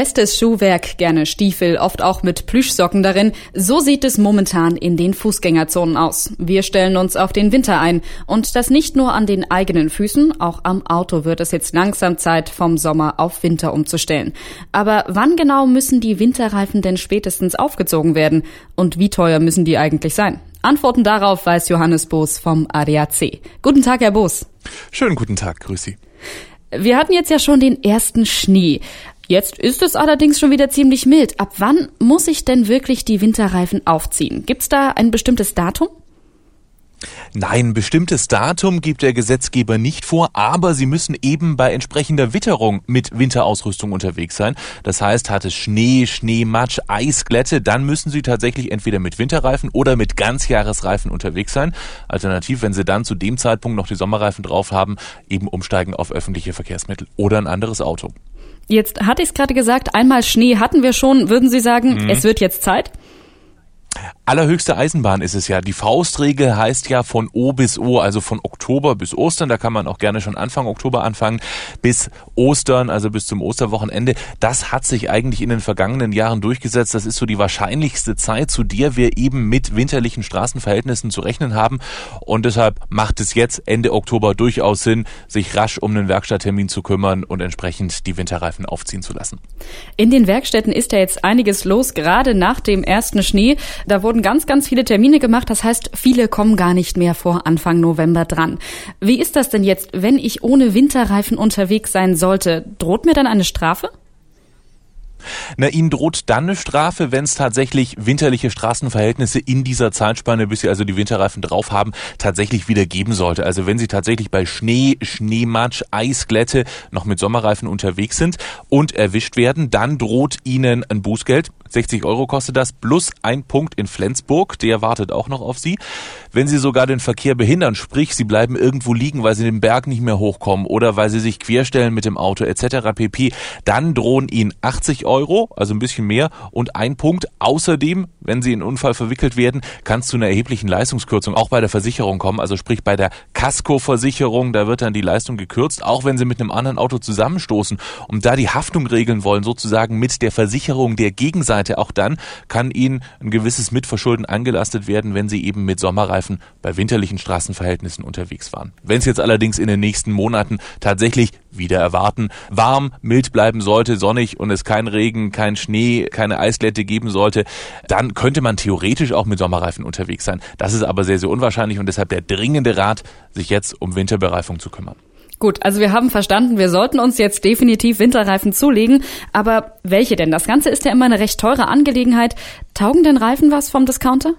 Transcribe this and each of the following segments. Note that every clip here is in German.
Festes Schuhwerk, gerne Stiefel, oft auch mit Plüschsocken darin. So sieht es momentan in den Fußgängerzonen aus. Wir stellen uns auf den Winter ein. Und das nicht nur an den eigenen Füßen, auch am Auto wird es jetzt langsam Zeit, vom Sommer auf Winter umzustellen. Aber wann genau müssen die Winterreifen denn spätestens aufgezogen werden? Und wie teuer müssen die eigentlich sein? Antworten darauf weiß Johannes Boos vom ADAC. Guten Tag, Herr Boos. Schönen guten Tag, grüß Sie. Wir hatten jetzt ja schon den ersten Schnee. Jetzt ist es allerdings schon wieder ziemlich mild. Ab wann muss ich denn wirklich die Winterreifen aufziehen? Gibt's da ein bestimmtes Datum? Nein, bestimmtes Datum gibt der Gesetzgeber nicht vor, aber sie müssen eben bei entsprechender Witterung mit Winterausrüstung unterwegs sein. Das heißt, hat es Schnee, Schneematsch, Eisglätte, dann müssen sie tatsächlich entweder mit Winterreifen oder mit Ganzjahresreifen unterwegs sein. Alternativ, wenn sie dann zu dem Zeitpunkt noch die Sommerreifen drauf haben, eben umsteigen auf öffentliche Verkehrsmittel oder ein anderes Auto. Jetzt hatte ich es gerade gesagt, einmal Schnee hatten wir schon. Würden Sie sagen, mhm. es wird jetzt Zeit? Allerhöchste Eisenbahn ist es ja. Die Faustregel heißt ja von O bis O, also von Oktober bis Ostern. Da kann man auch gerne schon Anfang Oktober anfangen, bis Ostern, also bis zum Osterwochenende. Das hat sich eigentlich in den vergangenen Jahren durchgesetzt. Das ist so die wahrscheinlichste Zeit, zu der wir eben mit winterlichen Straßenverhältnissen zu rechnen haben. Und deshalb macht es jetzt Ende Oktober durchaus Sinn, sich rasch um einen Werkstatttermin zu kümmern und entsprechend die Winterreifen aufziehen zu lassen. In den Werkstätten ist ja jetzt einiges los, gerade nach dem ersten Schnee. Da wurden ganz, ganz viele Termine gemacht. Das heißt, viele kommen gar nicht mehr vor Anfang November dran. Wie ist das denn jetzt, wenn ich ohne Winterreifen unterwegs sein sollte? Droht mir dann eine Strafe? Na, Ihnen droht dann eine Strafe, wenn es tatsächlich winterliche Straßenverhältnisse in dieser Zeitspanne, bis Sie also die Winterreifen drauf haben, tatsächlich wieder geben sollte. Also wenn Sie tatsächlich bei Schnee, Schneematsch, Eisglätte noch mit Sommerreifen unterwegs sind und erwischt werden, dann droht Ihnen ein Bußgeld 60 Euro kostet das, plus ein Punkt in Flensburg, der wartet auch noch auf Sie. Wenn Sie sogar den Verkehr behindern, sprich, Sie bleiben irgendwo liegen, weil Sie den Berg nicht mehr hochkommen oder weil Sie sich querstellen mit dem Auto etc. pp., dann drohen Ihnen 80 Euro, also ein bisschen mehr und ein Punkt. Außerdem, wenn Sie in einen Unfall verwickelt werden, kann es zu einer erheblichen Leistungskürzung auch bei der Versicherung kommen, also sprich bei der Casco-Versicherung, da wird dann die Leistung gekürzt, auch wenn Sie mit einem anderen Auto zusammenstoßen und da die Haftung regeln wollen, sozusagen mit der Versicherung der Gegenseite Seite. Auch dann kann Ihnen ein gewisses Mitverschulden angelastet werden, wenn Sie eben mit Sommerreifen bei winterlichen Straßenverhältnissen unterwegs waren. Wenn es jetzt allerdings in den nächsten Monaten tatsächlich wieder erwarten, warm, mild bleiben sollte, sonnig und es kein Regen, kein Schnee, keine Eisglätte geben sollte, dann könnte man theoretisch auch mit Sommerreifen unterwegs sein. Das ist aber sehr, sehr unwahrscheinlich und deshalb der dringende Rat, sich jetzt um Winterbereifung zu kümmern. Gut, also wir haben verstanden, wir sollten uns jetzt definitiv Winterreifen zulegen. Aber welche denn? Das Ganze ist ja immer eine recht teure Angelegenheit. Taugen denn Reifen was vom Discounter?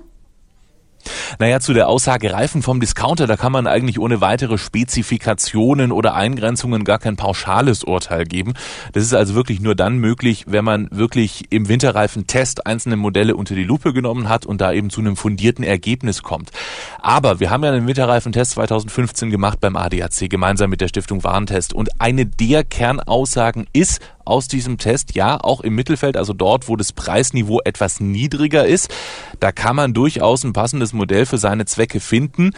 Naja, zu der Aussage Reifen vom Discounter, da kann man eigentlich ohne weitere Spezifikationen oder Eingrenzungen gar kein pauschales Urteil geben. Das ist also wirklich nur dann möglich, wenn man wirklich im Winterreifentest einzelne Modelle unter die Lupe genommen hat und da eben zu einem fundierten Ergebnis kommt. Aber wir haben ja einen Winterreifentest 2015 gemacht beim ADAC gemeinsam mit der Stiftung Warentest und eine der Kernaussagen ist, aus diesem Test. Ja, auch im Mittelfeld, also dort, wo das Preisniveau etwas niedriger ist, da kann man durchaus ein passendes Modell für seine Zwecke finden.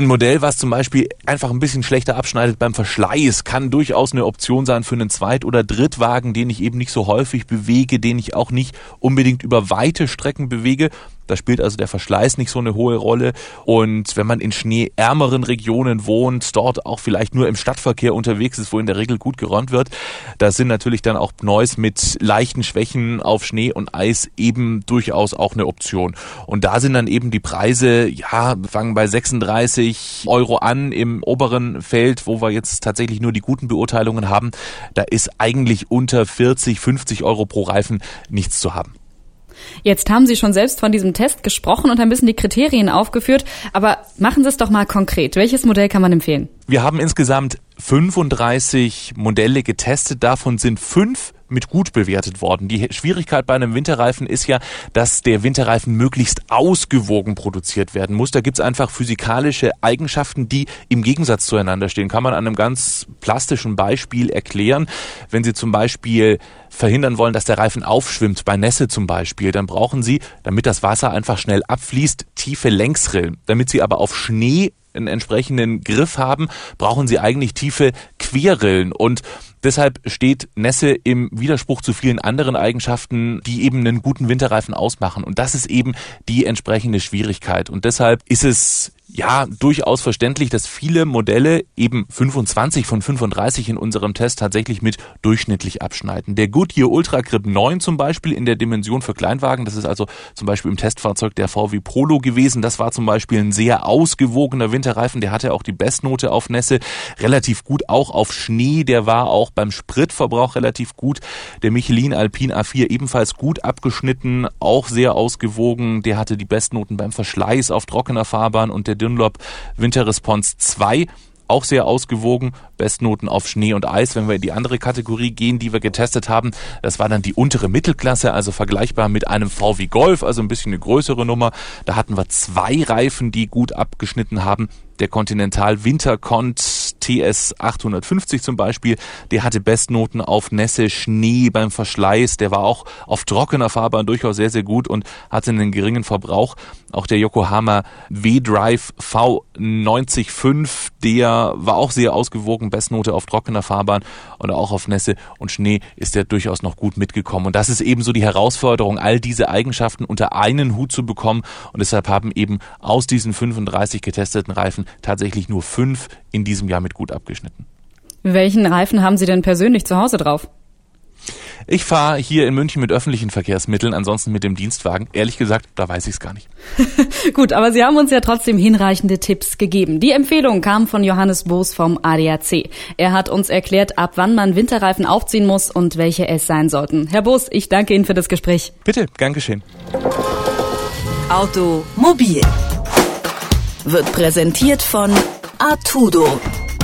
Ein Modell, was zum Beispiel einfach ein bisschen schlechter abschneidet beim Verschleiß, kann durchaus eine Option sein für einen Zweit- oder Drittwagen, den ich eben nicht so häufig bewege, den ich auch nicht unbedingt über weite Strecken bewege. Da spielt also der Verschleiß nicht so eine hohe Rolle. Und wenn man in schneeärmeren Regionen wohnt, dort auch vielleicht nur im Stadtverkehr unterwegs ist, wo in der Regel gut geräumt wird, da sind natürlich dann auch Neues mit leichten Schwächen auf Schnee und Eis eben durchaus auch eine Option. Und da sind dann eben die Preise, ja, fangen bei 36 Euro an im oberen Feld, wo wir jetzt tatsächlich nur die guten Beurteilungen haben. Da ist eigentlich unter 40, 50 Euro pro Reifen nichts zu haben. Jetzt haben Sie schon selbst von diesem Test gesprochen und ein bisschen die Kriterien aufgeführt, aber machen Sie es doch mal konkret. Welches Modell kann man empfehlen? Wir haben insgesamt 35 Modelle getestet, davon sind fünf mit gut bewertet worden. Die Schwierigkeit bei einem Winterreifen ist ja, dass der Winterreifen möglichst ausgewogen produziert werden muss. Da gibt's einfach physikalische Eigenschaften, die im Gegensatz zueinander stehen. Kann man an einem ganz plastischen Beispiel erklären. Wenn Sie zum Beispiel verhindern wollen, dass der Reifen aufschwimmt, bei Nässe zum Beispiel, dann brauchen Sie, damit das Wasser einfach schnell abfließt, tiefe Längsrillen. Damit Sie aber auf Schnee einen entsprechenden Griff haben, brauchen Sie eigentlich tiefe Querrillen und Deshalb steht Nässe im Widerspruch zu vielen anderen Eigenschaften, die eben einen guten Winterreifen ausmachen. Und das ist eben die entsprechende Schwierigkeit. Und deshalb ist es ja, durchaus verständlich, dass viele Modelle eben 25 von 35 in unserem Test tatsächlich mit durchschnittlich abschneiden. Der Goodyear Ultra Grip 9 zum Beispiel in der Dimension für Kleinwagen, das ist also zum Beispiel im Testfahrzeug der VW Polo gewesen. Das war zum Beispiel ein sehr ausgewogener Winterreifen. Der hatte auch die Bestnote auf Nässe, relativ gut auch auf Schnee. Der war auch beim Spritverbrauch relativ gut. Der Michelin Alpine A4 ebenfalls gut abgeschnitten, auch sehr ausgewogen. Der hatte die Bestnoten beim Verschleiß auf trockener Fahrbahn und der Dunlop Winter Response 2 auch sehr ausgewogen. Bestnoten auf Schnee und Eis. Wenn wir in die andere Kategorie gehen, die wir getestet haben, das war dann die untere Mittelklasse, also vergleichbar mit einem VW Golf, also ein bisschen eine größere Nummer. Da hatten wir zwei Reifen, die gut abgeschnitten haben. Der Continental Wintercont TS 850 zum Beispiel, der hatte Bestnoten auf Nässe, Schnee beim Verschleiß. Der war auch auf trockener Fahrbahn durchaus sehr, sehr gut und hatte einen geringen Verbrauch. Auch der Yokohama V-Drive V905, der war auch sehr ausgewogen. Bestnote auf trockener Fahrbahn und auch auf Nässe und Schnee ist der durchaus noch gut mitgekommen. Und das ist eben so die Herausforderung, all diese Eigenschaften unter einen Hut zu bekommen. Und deshalb haben eben aus diesen 35 getesteten Reifen tatsächlich nur fünf in diesem Jahr mit gut abgeschnitten. Welchen Reifen haben Sie denn persönlich zu Hause drauf? Ich fahre hier in München mit öffentlichen Verkehrsmitteln, ansonsten mit dem Dienstwagen. Ehrlich gesagt, da weiß ich es gar nicht. Gut, aber Sie haben uns ja trotzdem hinreichende Tipps gegeben. Die Empfehlung kam von Johannes Boos vom ADAC. Er hat uns erklärt, ab wann man Winterreifen aufziehen muss und welche es sein sollten. Herr Boos, ich danke Ihnen für das Gespräch. Bitte, gern geschehen. Automobil wird präsentiert von Artudo,